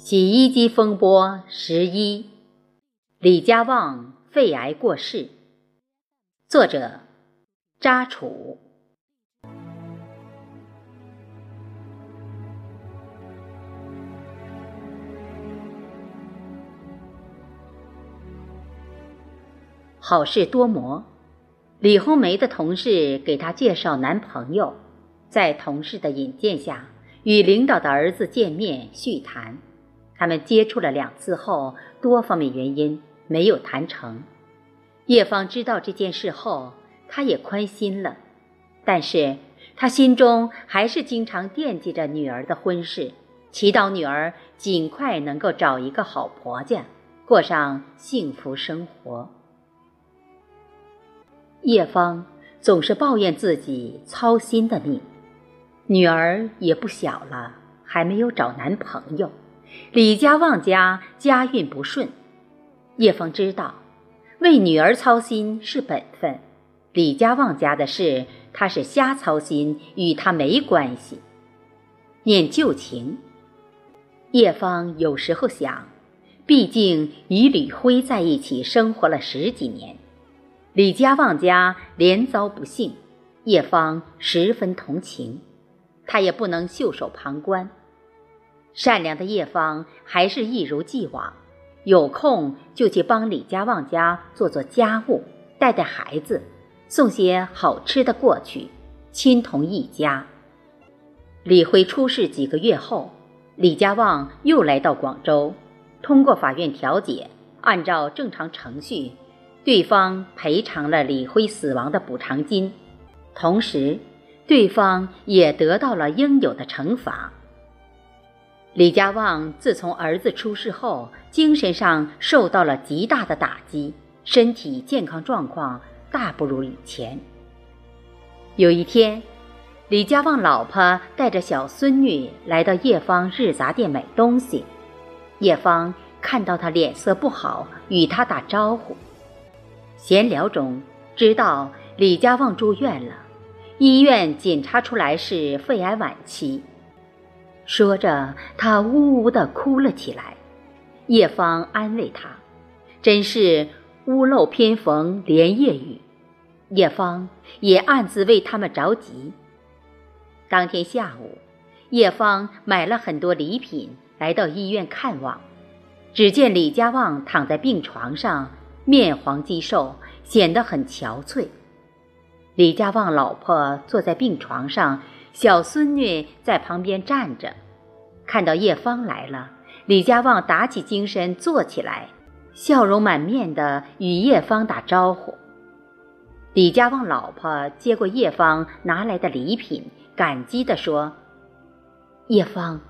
洗衣机风波十一，李家旺肺癌过世。作者：扎楚。好事多磨，李红梅的同事给她介绍男朋友，在同事的引荐下，与领导的儿子见面叙谈。他们接触了两次后，多方面原因没有谈成。叶芳知道这件事后，她也宽心了，但是她心中还是经常惦记着女儿的婚事，祈祷女儿尽快能够找一个好婆家，过上幸福生活。叶芳总是抱怨自己操心的命，女儿也不小了，还没有找男朋友。李家旺家家运不顺，叶芳知道，为女儿操心是本分。李家旺家的事，他是瞎操心，与他没关系。念旧情，叶芳有时候想，毕竟与李辉在一起生活了十几年，李家旺家连遭不幸，叶芳十分同情，她也不能袖手旁观。善良的叶芳还是一如既往，有空就去帮李家旺家做做家务，带带孩子，送些好吃的过去，亲同一家。李辉出事几个月后，李家旺又来到广州，通过法院调解，按照正常程序，对方赔偿了李辉死亡的补偿金，同时，对方也得到了应有的惩罚。李家旺自从儿子出事后，精神上受到了极大的打击，身体健康状况大不如以前。有一天，李家旺老婆带着小孙女来到叶芳日杂店买东西，叶芳看到他脸色不好，与他打招呼。闲聊中，知道李家旺住院了，医院检查出来是肺癌晚期。说着，他呜呜地哭了起来。叶芳安慰他：“真是屋漏偏逢连夜雨。”叶芳也暗自为他们着急。当天下午，叶芳买了很多礼品，来到医院看望。只见李家旺躺在病床上，面黄肌瘦，显得很憔悴。李家旺老婆坐在病床上。小孙女在旁边站着，看到叶芳来了，李家旺打起精神坐起来，笑容满面的与叶芳打招呼。李家旺老婆接过叶芳拿来的礼品，感激地说：“叶芳，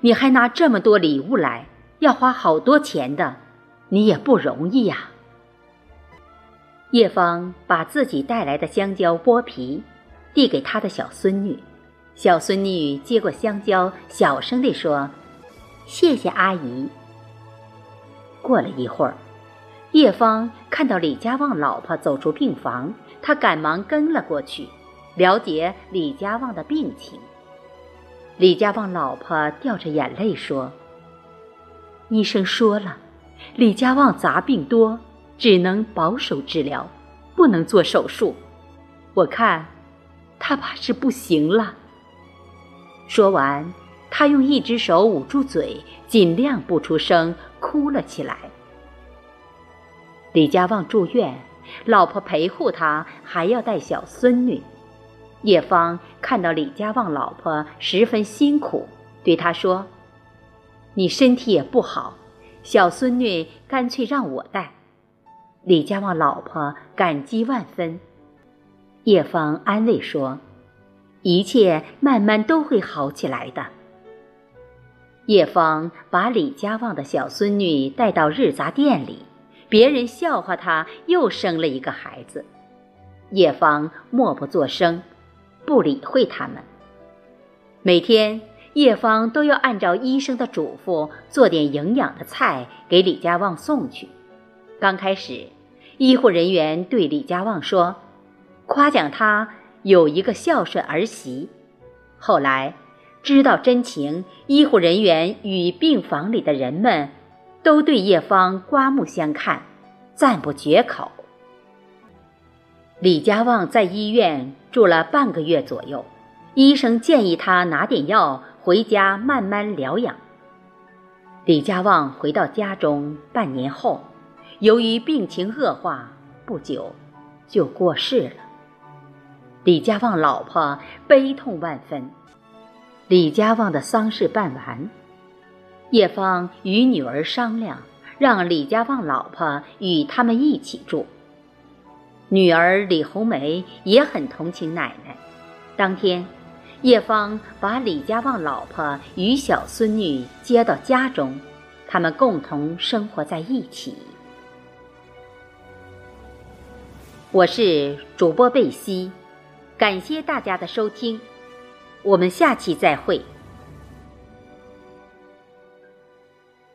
你还拿这么多礼物来，要花好多钱的，你也不容易呀。”叶芳把自己带来的香蕉剥皮，递给她的小孙女。小孙女接过香蕉，小声地说：“谢谢阿姨。”过了一会儿，叶芳看到李家旺老婆走出病房，她赶忙跟了过去，了解李家旺的病情。李家旺老婆掉着眼泪说：“医生说了，李家旺杂病多，只能保守治疗，不能做手术。我看，他怕是不行了。”说完，他用一只手捂住嘴，尽量不出声，哭了起来。李家旺住院，老婆陪护他，还要带小孙女。叶芳看到李家旺老婆十分辛苦，对他说：“你身体也不好，小孙女干脆让我带。”李家旺老婆感激万分。叶芳安慰说。一切慢慢都会好起来的。叶芳把李家旺的小孙女带到日杂店里，别人笑话她又生了一个孩子。叶芳默不作声，不理会他们。每天，叶芳都要按照医生的嘱咐做点营养的菜给李家旺送去。刚开始，医护人员对李家旺说：“夸奖他。”有一个孝顺儿媳，后来知道真情，医护人员与病房里的人们都对叶芳刮目相看，赞不绝口。李家旺在医院住了半个月左右，医生建议他拿点药回家慢慢疗养。李家旺回到家中半年后，由于病情恶化，不久就过世了。李家旺老婆悲痛万分。李家旺的丧事办完，叶芳与女儿商量，让李家旺老婆与他们一起住。女儿李红梅也很同情奶奶。当天，叶芳把李家旺老婆与小孙女接到家中，他们共同生活在一起。我是主播贝西。感谢大家的收听，我们下期再会。